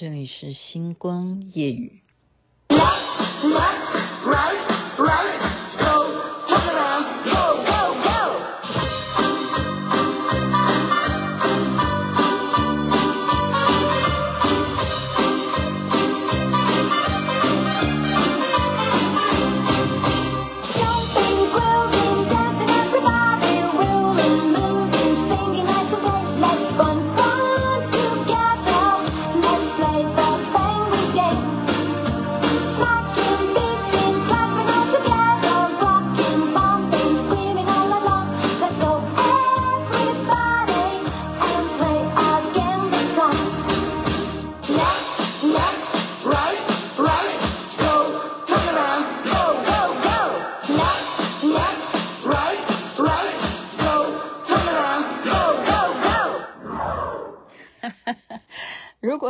这里是星光夜语。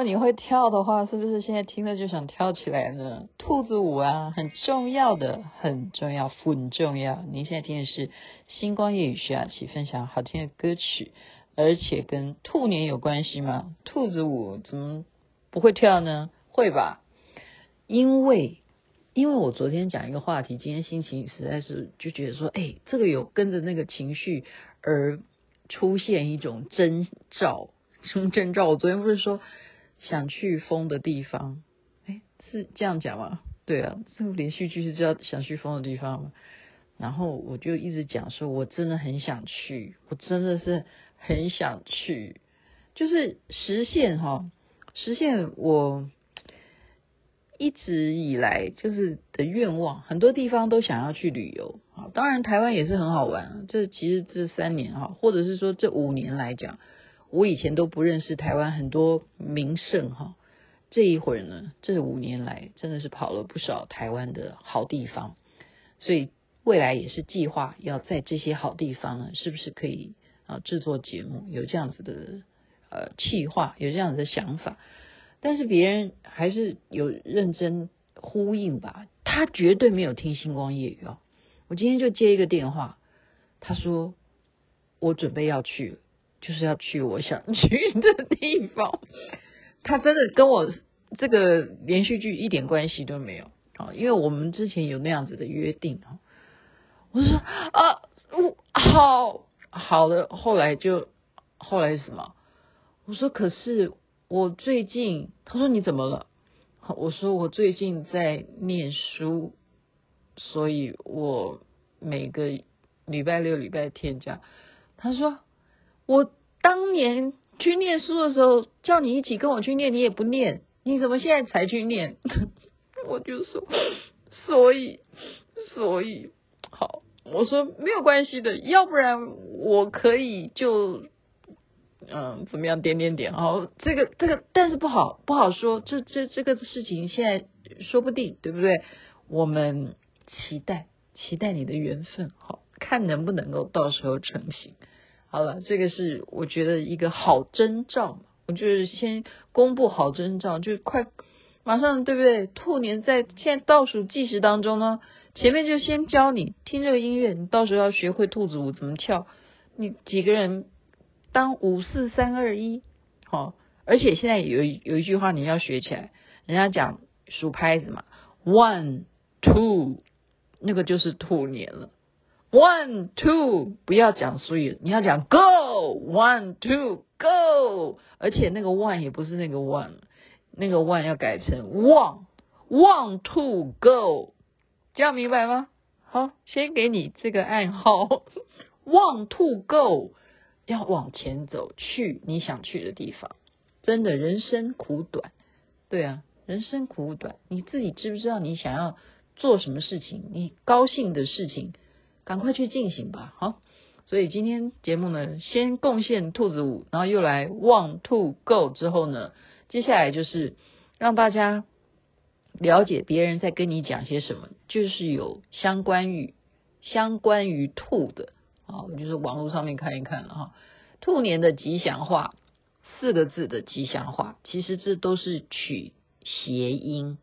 你会跳的话，是不是现在听了就想跳起来呢？兔子舞啊，很重要的，很重要，很重要。您现在听的是星光夜雨徐雅琪分享好听的歌曲，而且跟兔年有关系吗？兔子舞怎么不会跳呢？会吧？因为因为我昨天讲一个话题，今天心情实在是就觉得说，哎，这个有跟着那个情绪而出现一种征兆。什么征兆？我昨天不是说想去疯的地方？哎，是这样讲吗？对啊，这个连续剧是叫想去疯的地方？然后我就一直讲说，我真的很想去，我真的是很想去，就是实现哈，实现我一直以来就是的愿望。很多地方都想要去旅游啊，当然台湾也是很好玩。这其实这三年哈，或者是说这五年来讲。我以前都不认识台湾很多名胜哈，这一会儿呢，这五年来真的是跑了不少台湾的好地方，所以未来也是计划要在这些好地方呢，是不是可以啊制作节目，有这样子的呃计划，有这样子的想法，但是别人还是有认真呼应吧，他绝对没有听星光夜语哦，我今天就接一个电话，他说我准备要去了。就是要去我想去的地方，他真的跟我这个连续剧一点关系都没有啊，因为我们之前有那样子的约定啊。我说啊，我好好的，后来就后来是什么？我说可是我最近，他说你怎么了？我说我最近在念书，所以我每个礼拜六、礼拜天这样。他说。我当年去念书的时候，叫你一起跟我去念，你也不念，你怎么现在才去念？我就说，所以，所以，好，我说没有关系的，要不然我可以就，嗯，怎么样，点点点，好，这个这个，但是不好不好说，这这这个事情现在说不定，对不对？我们期待期待你的缘分，好，看能不能够到时候成型。好了，这个是我觉得一个好征兆，我就是先公布好征兆，就快马上对不对？兔年在现在倒数计时当中呢，前面就先教你听这个音乐，你到时候要学会兔子舞怎么跳，你几个人当五四三二一，好，而且现在有有一句话你要学起来，人家讲数拍子嘛，one two，那个就是兔年了。One two，不要讲所以，你要讲 go one two go，而且那个 one 也不是那个 one，那个 one 要改成 one one two go，这样明白吗？好，先给你这个暗号，one two go，要往前走，去你想去的地方。真的，人生苦短，对啊，人生苦短，你自己知不知道你想要做什么事情？你高兴的事情。赶快去进行吧，好。所以今天节目呢，先贡献兔子舞，然后又来 one two go 之后呢，接下来就是让大家了解别人在跟你讲些什么，就是有相关于相关于兔的啊，就是网络上面看一看了哈。兔年的吉祥话，四个字的吉祥话，其实这都是取谐音，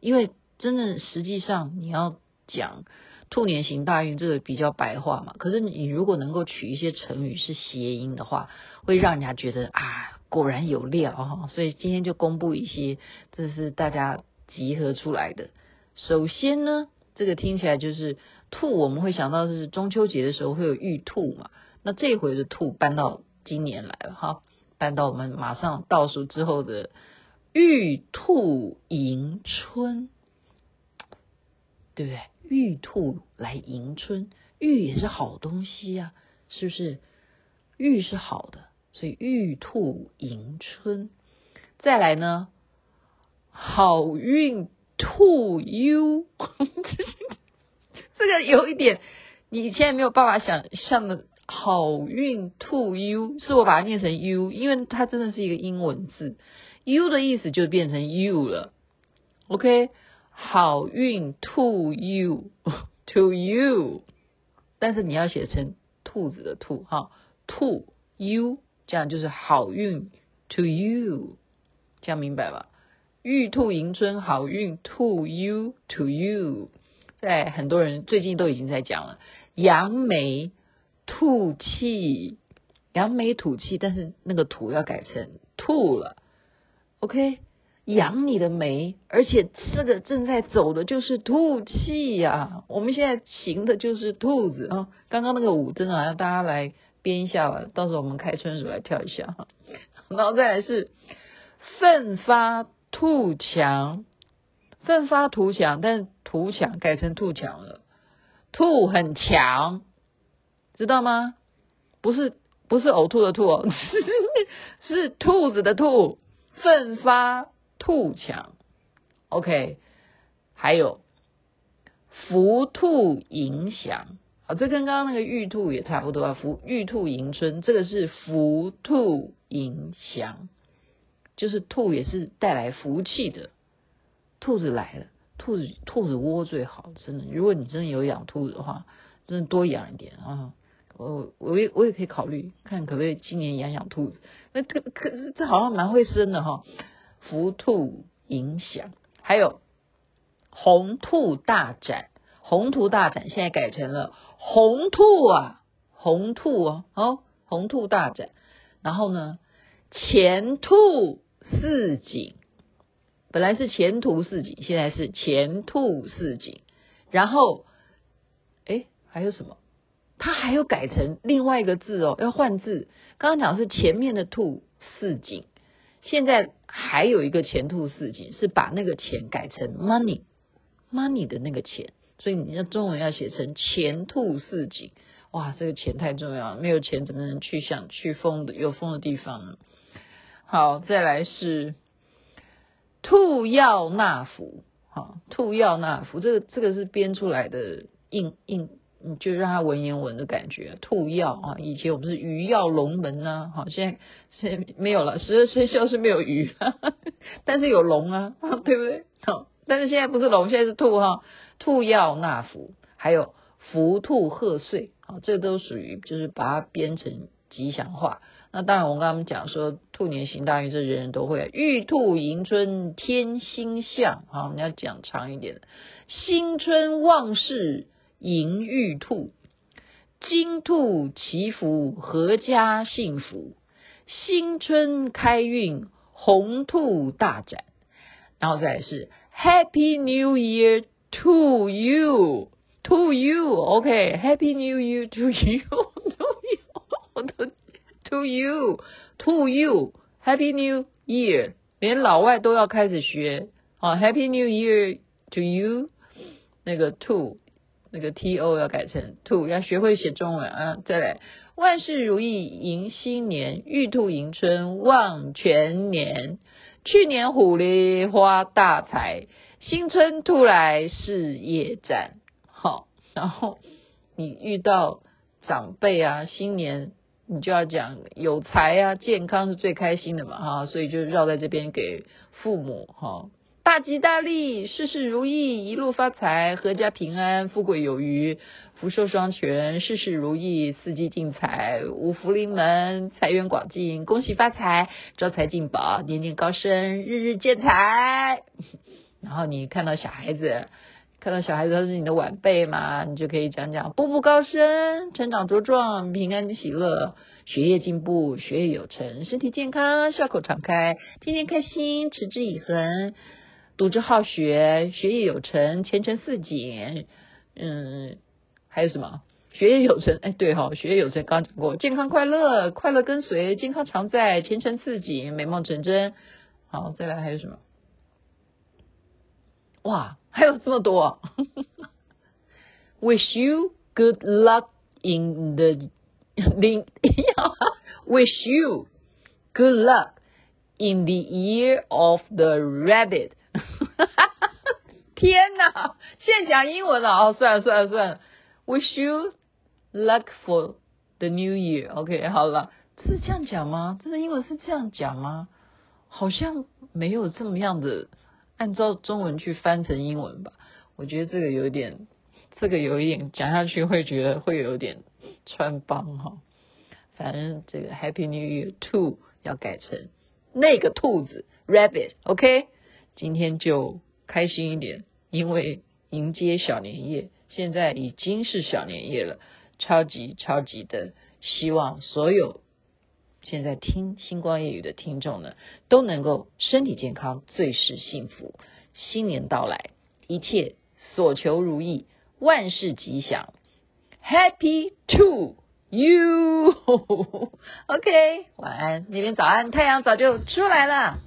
因为真的实际上你要讲。兔年行大运，这个比较白话嘛。可是你如果能够取一些成语是谐音的话，会让人家觉得啊，果然有料哈，所以今天就公布一些，这是大家集合出来的。首先呢，这个听起来就是兔，我们会想到是中秋节的时候会有玉兔嘛，那这回的兔搬到今年来了哈，搬到我们马上倒数之后的玉兔迎春，对不对？玉兔来迎春，玉也是好东西呀，是不是？玉是好的。所以玉兔迎春，再来呢，好运兔 u，这个有一点，你现在没有办法想象的。好运兔 u 是我把它念成 u，因为它真的是一个英文字，u 的意思就变成 you 了。OK，好运兔 u to you，但是你要写成兔子的兔哈，兔 u。这样就是好运 to you，这样明白吧？玉兔迎春，好运 to you to you。在很多人最近都已经在讲了，扬眉吐气，扬眉吐气，但是那个吐要改成兔了。OK，扬你的眉，而且这个正在走的就是吐气呀、我们现在行的就是兔子啊。刚刚那个舞真的好像大家来。编一下吧，到时候我们开春组来跳一下哈。然后再来是奋发图强，奋发图强，但是图强改成兔强了，兔很强，知道吗？不是不是呕吐的吐哦，是兔子的兔，奋发兔强。OK，还有福兔迎祥。这跟刚刚那个玉兔也差不多啊，福玉兔迎春，这个是福兔迎祥，就是兔也是带来福气的。兔子来了，兔子兔子窝最好，真的。如果你真的有养兔子的话，真的多养一点啊。我我也我也可以考虑看可不可以今年养养兔子。那这可这好像蛮会生的哈。福兔影响，还有红兔大展。宏图大展，现在改成了红兔啊，红兔哦，哦，红兔大展。然后呢，前兔似锦，本来是前途似锦，现在是前兔似锦。然后，哎，还有什么？它还有改成另外一个字哦，要换字。刚刚讲是前面的兔似锦，现在还有一个前兔似锦，是把那个钱改成 money，money 的那个钱。所以你要中文要写成前兔似锦，哇，这个钱太重要了，没有钱怎么能去想去风的有风的地方呢？好，再来是兔要纳福，好，兔要纳福，这个这个是编出来的，硬硬，你就让它文言文的感觉。兔耀啊，以前我们是鱼跃龙门呐，好，现在现在没有了，十二生肖是没有鱼，但是有龙啊，对不对？好，但是现在不是龙，现在是兔哈。兔耀纳福，还有福兔贺岁，啊，这都属于就是把它编成吉祥话。那当然，我刚刚讲说兔年行大运，这人人都会。玉兔迎春添新象，好，你要讲长一点的。新春旺事迎玉兔，金兔祈福阖家幸福，新春开运红兔大展，然后再是 Happy New Year。To you, to you, OK. Happy New Year to you, to you, to you, to you. Happy New Year，连老外都要开始学啊。Happy New Year to you，那个 to，那个 to 要改成 to，要学会写中文啊。再来，万事如意迎新年，玉兔迎春望全年，去年虎哩发大财。新春兔来事业展，好，然后你遇到长辈啊，新年你就要讲有财啊，健康是最开心的嘛，哈，所以就绕在这边给父母哈，大吉大利，事事如意，一路发财，阖家平安，富贵有余，福寿双全，事事如意，四季进财，五福临门，财源广进，恭喜发财，招财进宝，年年高升，日日见财。然后你看到小孩子，看到小孩子他是你的晚辈嘛，你就可以讲讲步步高升，成长茁壮，平安喜乐，学业进步，学业有成，身体健康，笑口常开，天天开心，持之以恒，读书好学，学业有成，前程似锦。嗯，还有什么？学业有成，哎，对哈、哦，学业有成，刚讲过，健康快乐，快乐跟随，健康常在，前程似锦，美梦成真。好，再来还有什么？哇，还有这么多！Wish you good luck in the Wish you good luck in the year of the rabbit。天哪，现在讲英文了哦，算了算了算了。Wish you luck for the new year。OK，好了，是这样讲吗？这个英文是这样讲吗？好像没有这么样的。按照中文去翻成英文吧，我觉得这个有点，这个有一点讲下去会觉得会有点穿帮哈。反正这个 Happy New Year Two 要改成那个兔子 Rabbit，OK？今天就开心一点，因为迎接小年夜，现在已经是小年夜了，超级超级的希望所有。现在听星光夜语的听众呢，都能够身体健康，最是幸福。新年到来，一切所求如意，万事吉祥。Happy to you。OK，晚安，那边早安，太阳早就出来了。